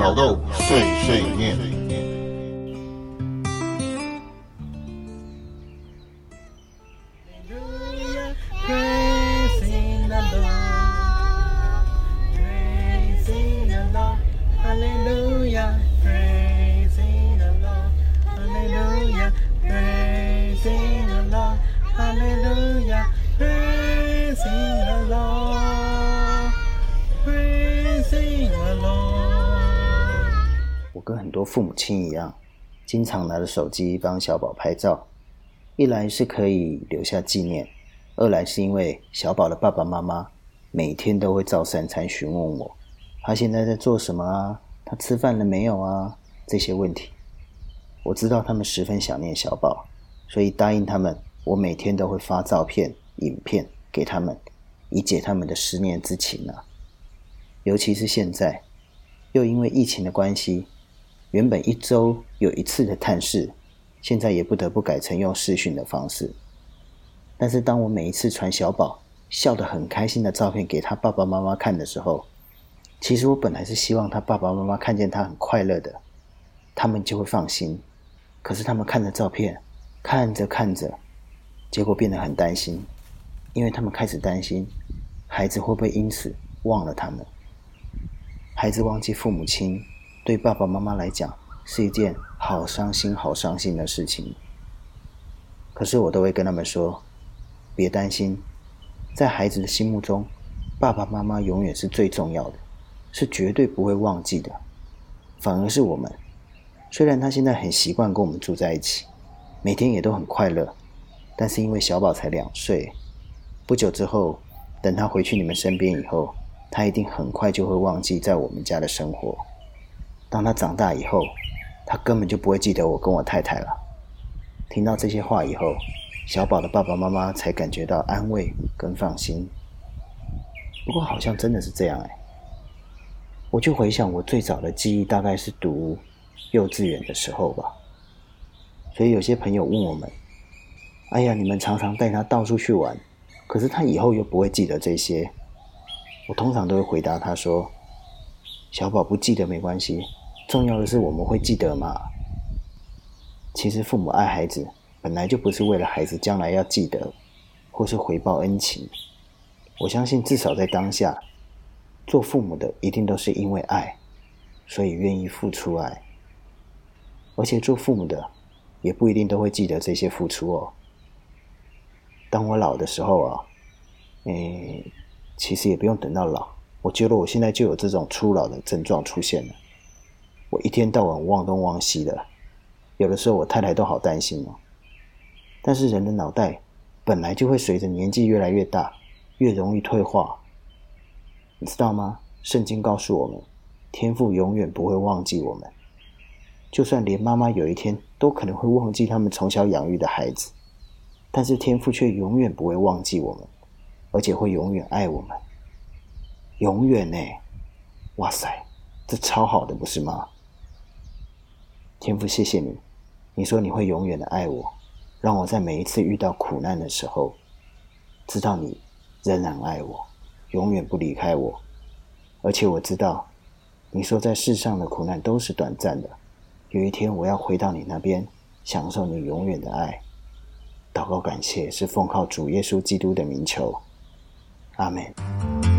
老豆碎碎念。我跟很多父母亲一样，经常拿着手机帮小宝拍照，一来是可以留下纪念，二来是因为小宝的爸爸妈妈每天都会照三餐询问我，他现在在做什么啊？他吃饭了没有啊？这些问题，我知道他们十分想念小宝，所以答应他们，我每天都会发照片、影片给他们，以解他们的思念之情啊。尤其是现在，又因为疫情的关系。原本一周有一次的探视，现在也不得不改成用视讯的方式。但是当我每一次传小宝笑得很开心的照片给他爸爸妈妈看的时候，其实我本来是希望他爸爸妈妈看见他很快乐的，他们就会放心。可是他们看着照片，看着看着，结果变得很担心，因为他们开始担心孩子会不会因此忘了他们，孩子忘记父母亲。对爸爸妈妈来讲是一件好伤心、好伤心的事情。可是我都会跟他们说：“别担心，在孩子的心目中，爸爸妈妈永远是最重要的，是绝对不会忘记的。反而是我们，虽然他现在很习惯跟我们住在一起，每天也都很快乐，但是因为小宝才两岁，不久之后，等他回去你们身边以后，他一定很快就会忘记在我们家的生活。”当他长大以后，他根本就不会记得我跟我太太了。听到这些话以后，小宝的爸爸妈妈才感觉到安慰跟放心。不过好像真的是这样哎。我就回想我最早的记忆，大概是读幼稚园的时候吧。所以有些朋友问我们：“哎呀，你们常常带他到处去玩，可是他以后又不会记得这些。”我通常都会回答他说：“小宝不记得没关系。”重要的是我们会记得嘛？其实父母爱孩子，本来就不是为了孩子将来要记得，或是回报恩情。我相信至少在当下，做父母的一定都是因为爱，所以愿意付出爱。而且做父母的，也不一定都会记得这些付出哦。当我老的时候啊，诶，其实也不用等到老，我觉得我现在就有这种初老的症状出现了。我一天到晚忘东忘西的，有的时候我太太都好担心哦。但是人的脑袋本来就会随着年纪越来越大，越容易退化。你知道吗？圣经告诉我们，天父永远不会忘记我们，就算连妈妈有一天都可能会忘记他们从小养育的孩子，但是天父却永远不会忘记我们，而且会永远爱我们，永远呢！哇塞，这超好的，不是吗？天父，谢谢你。你说你会永远的爱我，让我在每一次遇到苦难的时候，知道你仍然爱我，永远不离开我。而且我知道，你说在世上的苦难都是短暂的，有一天我要回到你那边，享受你永远的爱。祷告感谢，是奉靠主耶稣基督的名求。阿门。